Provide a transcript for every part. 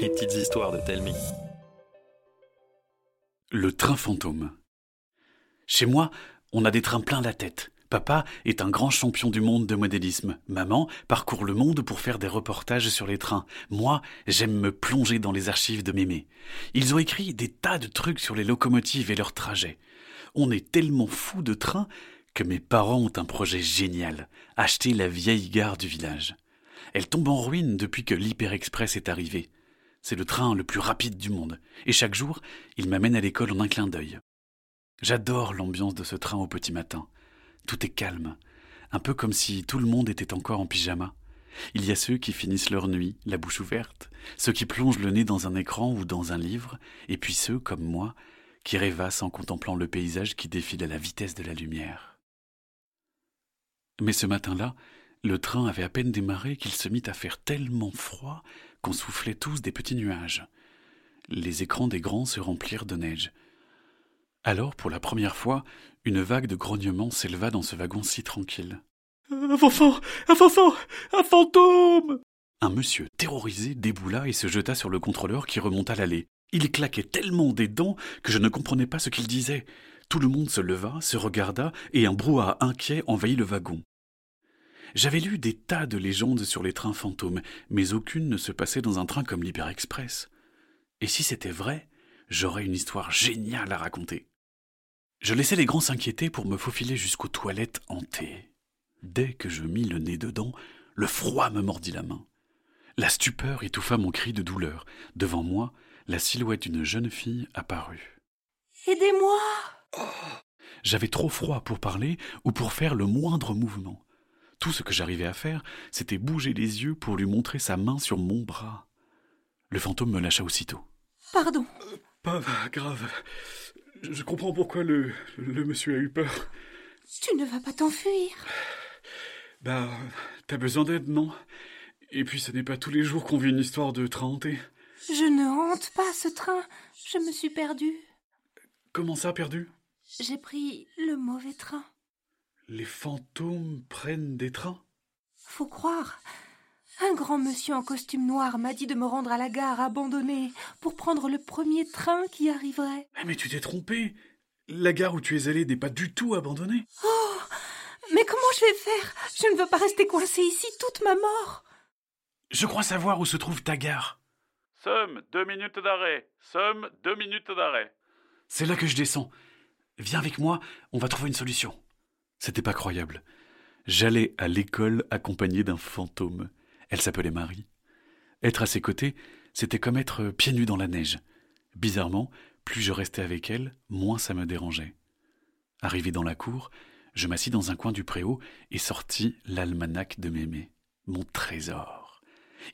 Les petites histoires de Telmi. Le train fantôme. Chez moi, on a des trains plein la tête. Papa est un grand champion du monde de modélisme. Maman parcourt le monde pour faire des reportages sur les trains. Moi, j'aime me plonger dans les archives de mémé. Ils ont écrit des tas de trucs sur les locomotives et leurs trajets. On est tellement fous de trains que mes parents ont un projet génial. Acheter la vieille gare du village. Elle tombe en ruine depuis que l'Hyper Express est arrivé. C'est le train le plus rapide du monde, et chaque jour, il m'amène à l'école en un clin d'œil. J'adore l'ambiance de ce train au petit matin. Tout est calme, un peu comme si tout le monde était encore en pyjama. Il y a ceux qui finissent leur nuit, la bouche ouverte, ceux qui plongent le nez dans un écran ou dans un livre, et puis ceux, comme moi, qui rêvassent en contemplant le paysage qui défile à la vitesse de la lumière. Mais ce matin-là, le train avait à peine démarré qu'il se mit à faire tellement froid qu'on soufflait tous des petits nuages. Les écrans des grands se remplirent de neige. Alors, pour la première fois, une vague de grognements s'éleva dans ce wagon si tranquille. Un fanfan Un fanfan Un fantôme Un monsieur terrorisé déboula et se jeta sur le contrôleur qui remonta l'allée. Il claquait tellement des dents que je ne comprenais pas ce qu'il disait. Tout le monde se leva, se regarda, et un brouhaha inquiet envahit le wagon. J'avais lu des tas de légendes sur les trains fantômes, mais aucune ne se passait dans un train comme l'Hyper Express. Et si c'était vrai, j'aurais une histoire géniale à raconter. Je laissais les grands s'inquiéter pour me faufiler jusqu'aux toilettes hantées. Dès que je mis le nez dedans, le froid me mordit la main. La stupeur étouffa mon cri de douleur. Devant moi, la silhouette d'une jeune fille apparut. Aidez-moi J'avais trop froid pour parler ou pour faire le moindre mouvement. Tout ce que j'arrivais à faire, c'était bouger les yeux pour lui montrer sa main sur mon bras. Le fantôme me lâcha aussitôt. Pardon. Pas grave. Je comprends pourquoi le, le monsieur a eu peur. Tu ne vas pas t'enfuir. Bah, t'as besoin d'aide, non? Et puis ce n'est pas tous les jours qu'on vit une histoire de train hanté. Je ne hante pas ce train. Je me suis perdue. Comment ça, perdu? J'ai pris le mauvais train. Les fantômes prennent des trains Faut croire. Un grand monsieur en costume noir m'a dit de me rendre à la gare abandonnée pour prendre le premier train qui arriverait. Ah, Mais tu t'es trompé La gare où tu es allé n'est pas du tout abandonnée. Oh Mais comment je vais faire? Je ne veux pas rester coincée ici toute ma mort. Je crois savoir où se trouve ta gare. Somme, deux minutes d'arrêt. Somme, deux minutes d'arrêt. C'est là que je descends. Viens avec moi, on va trouver une solution. C'était pas croyable. J'allais à l'école accompagné d'un fantôme. Elle s'appelait Marie. Être à ses côtés, c'était comme être pieds nus dans la neige. Bizarrement, plus je restais avec elle, moins ça me dérangeait. Arrivé dans la cour, je m'assis dans un coin du préau et sortis l'almanach de Mémé, mon trésor.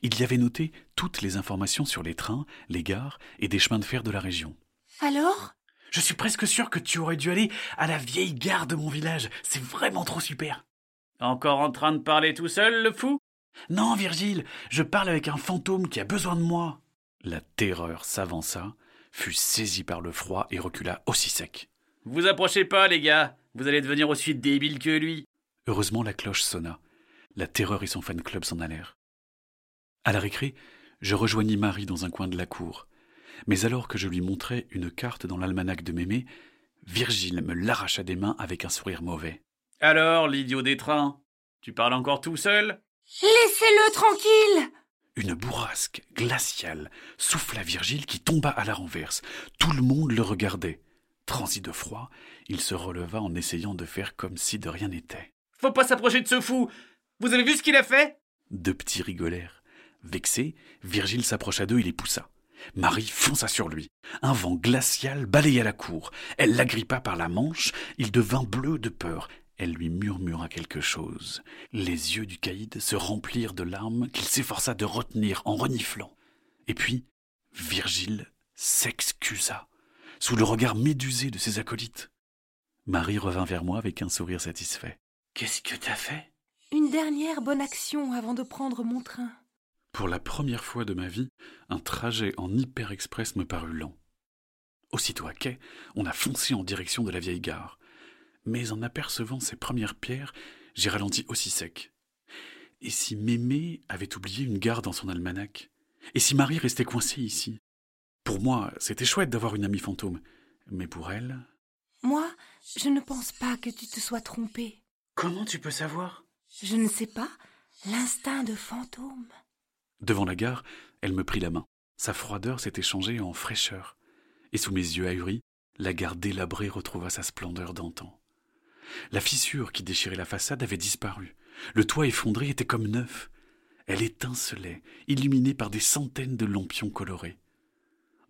Il y avait noté toutes les informations sur les trains, les gares et des chemins de fer de la région. Alors? Je suis presque sûr que tu aurais dû aller à la vieille gare de mon village. C'est vraiment trop super. Encore en train de parler tout seul, le fou? Non, Virgile, je parle avec un fantôme qui a besoin de moi. La terreur s'avança, fut saisie par le froid et recula aussi sec. Vous approchez pas, les gars. Vous allez devenir aussi débile que lui. Heureusement, la cloche sonna. La terreur et son fan club s'en allèrent. À la récré, je rejoignis Marie dans un coin de la cour. Mais alors que je lui montrais une carte dans l'almanach de Mémé, Virgile me l'arracha des mains avec un sourire mauvais. Alors, l'idiot des trains Tu parles encore tout seul? Laissez-le tranquille Une bourrasque glaciale souffla Virgile qui tomba à la renverse. Tout le monde le regardait. Transi de froid, il se releva en essayant de faire comme si de rien n'était. Faut pas s'approcher de ce fou Vous avez vu ce qu'il a fait? Deux petits rigolèrent. Vexé, Virgile s'approcha d'eux et les poussa. Marie fonça sur lui. Un vent glacial balaya la cour. Elle l'agrippa par la manche. Il devint bleu de peur. Elle lui murmura quelque chose. Les yeux du caïd se remplirent de larmes qu'il s'efforça de retenir en reniflant. Et puis, Virgile s'excusa, sous le regard médusé de ses acolytes. Marie revint vers moi avec un sourire satisfait. Qu'est-ce que t'as fait? Une dernière bonne action avant de prendre mon train. Pour la première fois de ma vie, un trajet en hyper express me parut lent. Aussitôt à quai, on a foncé en direction de la vieille gare. Mais en apercevant ses premières pierres, j'ai ralenti aussi sec. Et si Mémé avait oublié une gare dans son almanach? Et si Marie restait coincée ici? Pour moi, c'était chouette d'avoir une amie fantôme. Mais pour elle. Moi, je ne pense pas que tu te sois trompé. Comment tu peux savoir? Je ne sais pas. L'instinct de fantôme. Devant la gare, elle me prit la main. Sa froideur s'était changée en fraîcheur. Et sous mes yeux ahuris, la gare délabrée retrouva sa splendeur d'antan. La fissure qui déchirait la façade avait disparu. Le toit effondré était comme neuf. Elle étincelait, illuminée par des centaines de lampions colorés.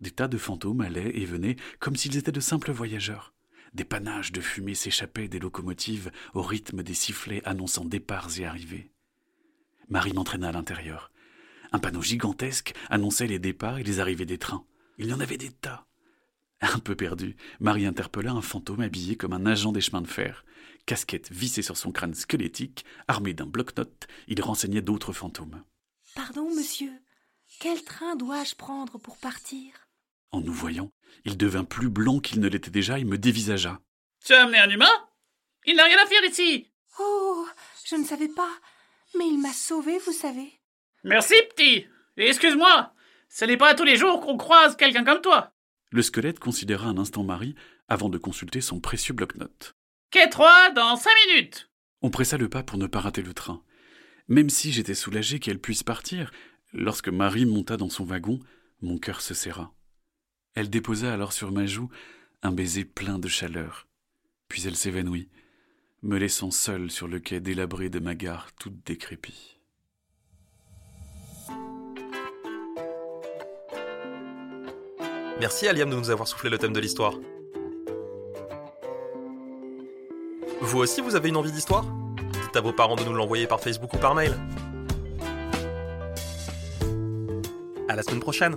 Des tas de fantômes allaient et venaient comme s'ils étaient de simples voyageurs. Des panaches de fumée s'échappaient des locomotives au rythme des sifflets annonçant départs et arrivées. Marie m'entraîna à l'intérieur. Un panneau gigantesque annonçait les départs et les arrivées des trains. Il y en avait des tas. Un peu perdu, Marie interpella un fantôme habillé comme un agent des chemins de fer. Casquette vissée sur son crâne squelettique, armé d'un bloc-notes, il renseignait d'autres fantômes. Pardon, monsieur. Quel train dois-je prendre pour partir? En nous voyant, il devint plus blanc qu'il ne l'était déjà et me dévisagea. Tu as amené un humain? Il n'a rien à faire ici Oh, je ne savais pas. Mais il m'a sauvé, vous savez. Merci, petit Et excuse-moi, ce n'est pas tous les jours qu'on croise quelqu'un comme toi. Le squelette considéra un instant Marie avant de consulter son précieux bloc-notes. Quai 3 dans cinq minutes On pressa le pas pour ne pas rater le train. Même si j'étais soulagé qu'elle puisse partir, lorsque Marie monta dans son wagon, mon cœur se serra. Elle déposa alors sur ma joue un baiser plein de chaleur. Puis elle s'évanouit, me laissant seul sur le quai délabré de ma gare toute décrépie. Merci à Liam de nous avoir soufflé le thème de l'histoire. Vous aussi, vous avez une envie d'histoire? Dites à vos parents de nous l'envoyer par Facebook ou par mail. À la semaine prochaine